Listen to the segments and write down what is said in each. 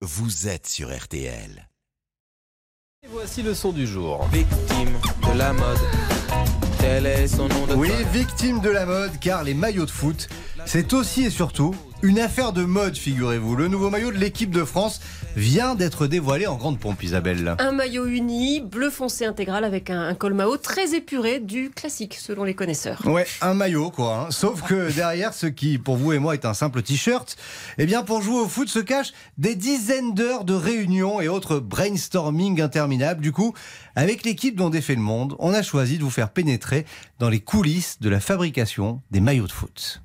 vous êtes sur RTL. Et voici le son du jour. Victime de la mode. Tel est son nom de Oui, code. victime de la mode, car les maillots de foot, c'est aussi et surtout une affaire de mode, figurez-vous. Le nouveau maillot de l'équipe de France vient d'être dévoilé en grande pompe, Isabelle. Un maillot uni, bleu foncé intégral avec un, un col Mao très épuré, du classique selon les connaisseurs. Ouais, un maillot quoi. hein. Sauf que derrière, ce qui pour vous et moi est un simple t-shirt, eh bien pour jouer au foot se cachent des dizaines d'heures de réunions et autres brainstorming interminables. Du coup, avec l'équipe dont défait le monde, on a choisi de vous faire pénétrer dans les coulisses de la fabrication des maillots de foot.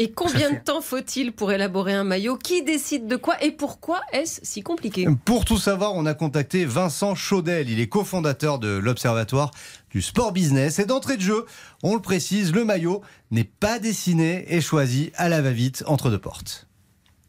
Et combien de temps faut-il pour élaborer un maillot Qui décide de quoi et pourquoi est-ce si compliqué Pour tout savoir, on a contacté Vincent Chaudel. Il est cofondateur de l'Observatoire du sport business. Et d'entrée de jeu, on le précise, le maillot n'est pas dessiné et choisi à la va-vite entre deux portes.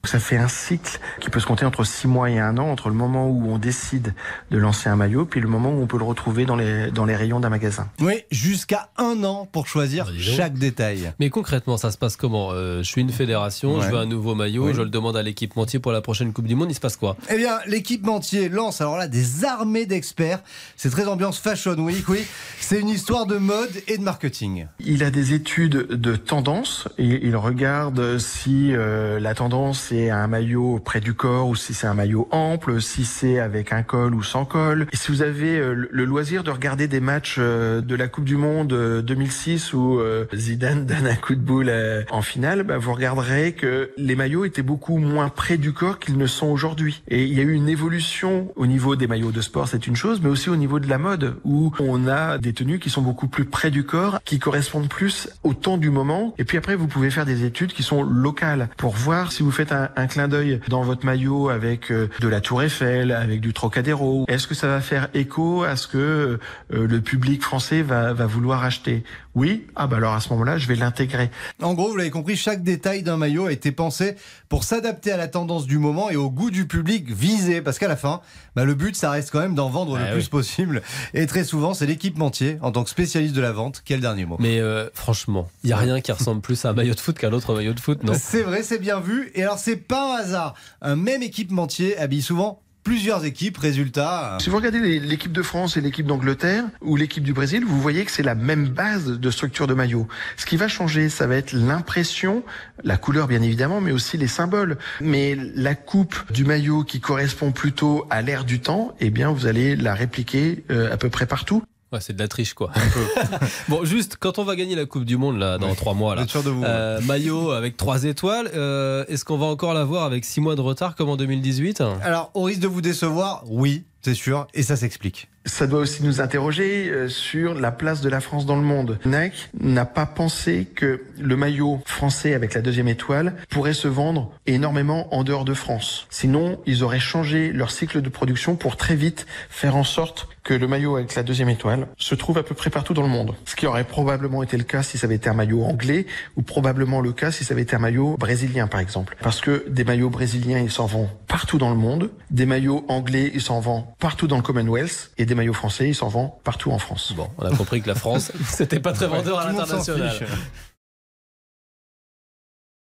Ça fait un cycle qui peut se compter entre six mois et un an, entre le moment où on décide de lancer un maillot, puis le moment où on peut le retrouver dans les, dans les rayons d'un magasin. Oui, jusqu'à un an pour choisir Bah, chaque détail. Mais concrètement, ça se passe comment Euh, Je suis une fédération, Ouais. je veux un nouveau maillot, Oui. je le demande à l'équipementier pour la prochaine Coupe du Monde, il se passe quoi? Eh bien, l'équipementier lance alors là des armées d'experts. C'est très ambiance Fashion Week, oui. C'est une histoire de mode et de marketing. Il a des études de tendance et il regarde si euh, la tendance est un maillot près du corps ou si c'est un maillot ample, si c'est avec un col ou sans col. Et si vous avez euh, le- loisir de regarder des matchs euh, de la Coupe du Monde euh, 2006 où euh, Zidane donne un coup de boule en finale, bah, vous regarderez que les maillots étaient beaucoup moins près du corps qu'ils ne sont aujourd'hui. Et il y a eu une évolution au niveau des maillots de sport, c'est une chose, mais aussi au niveau de la mode, où on a des tenues qui sont beaucoup plus près du corps, qui correspondent plus au temps du moment. Et puis après, vous pouvez faire des études qui sont locales pour voir si vous faites un, un clin d'œil dans votre maillot avec euh, de la Tour Eiffel, avec du Trocadéro. Est-ce que ça va faire écho à ce que euh, le public français va, va vouloir acheter? Oui Ah bah alors à ce moment-là, je vais l'intégrer. En gros, vous l'avez compris, chaque détail d'un maillot a été pensé pour s'adapter à la tendance du moment et au goût du public visé. Parce qu'à la fin, bah, le but, ça reste quand même d'en vendre Ah le oui. plus possible. Et très souvent, c'est l'équipementier, en tant que spécialiste de la vente, qui a le dernier mot. Mais euh, franchement, il n'y a rien qui ressemble plus à un maillot de foot qu'un autre maillot de foot, non? C'est vrai, c'est bien vu. Et alors, c'est pas un hasard. Un même équipementier habille souvent plusieurs équipes. Résultat, euh, Si vous regardez l'équipe de France et l'équipe d'Angleterre ou l'équipe du Brésil, vous voyez que c'est la même base de structure de maillot. Ce qui va changer, ça va être l'impression, la couleur bien évidemment, mais aussi les symboles. Mais la coupe du maillot qui correspond plutôt à l'ère du temps, eh bien vous allez la répliquer euh, à peu près partout. Ouais, c'est de la triche, quoi. bon, juste, quand on va gagner la Coupe du Monde, là, dans trois mois, vous là, êtes sûr de vous. euh, maillot avec trois étoiles, euh, est-ce qu'on va encore l'avoir avec six mois de retard comme en 2018 Alors, au risque de vous décevoir, oui, c'est sûr. Et ça s'explique. Ça doit aussi nous interroger euh, sur la place de la France dans le monde. Nike n'a pas pensé que le maillot français avec la deuxième étoile pourrait se vendre énormément en dehors de France. Sinon, ils auraient changé leur cycle de production pour très vite faire en sorte que le maillot avec la deuxième étoile se trouve à peu près partout dans le monde. Ce qui aurait probablement été le cas si ça avait été un maillot anglais ou probablement le cas si ça avait été un maillot brésilien par exemple. Parce que des maillots brésiliens, ils s'en vont partout dans le monde. Des maillots anglais, ils s'en vont partout dans le Commonwealth. Et des maillots français, ils s'en vont partout en France. Bon, on a compris que la France, c'était pas très vendeur à l'international.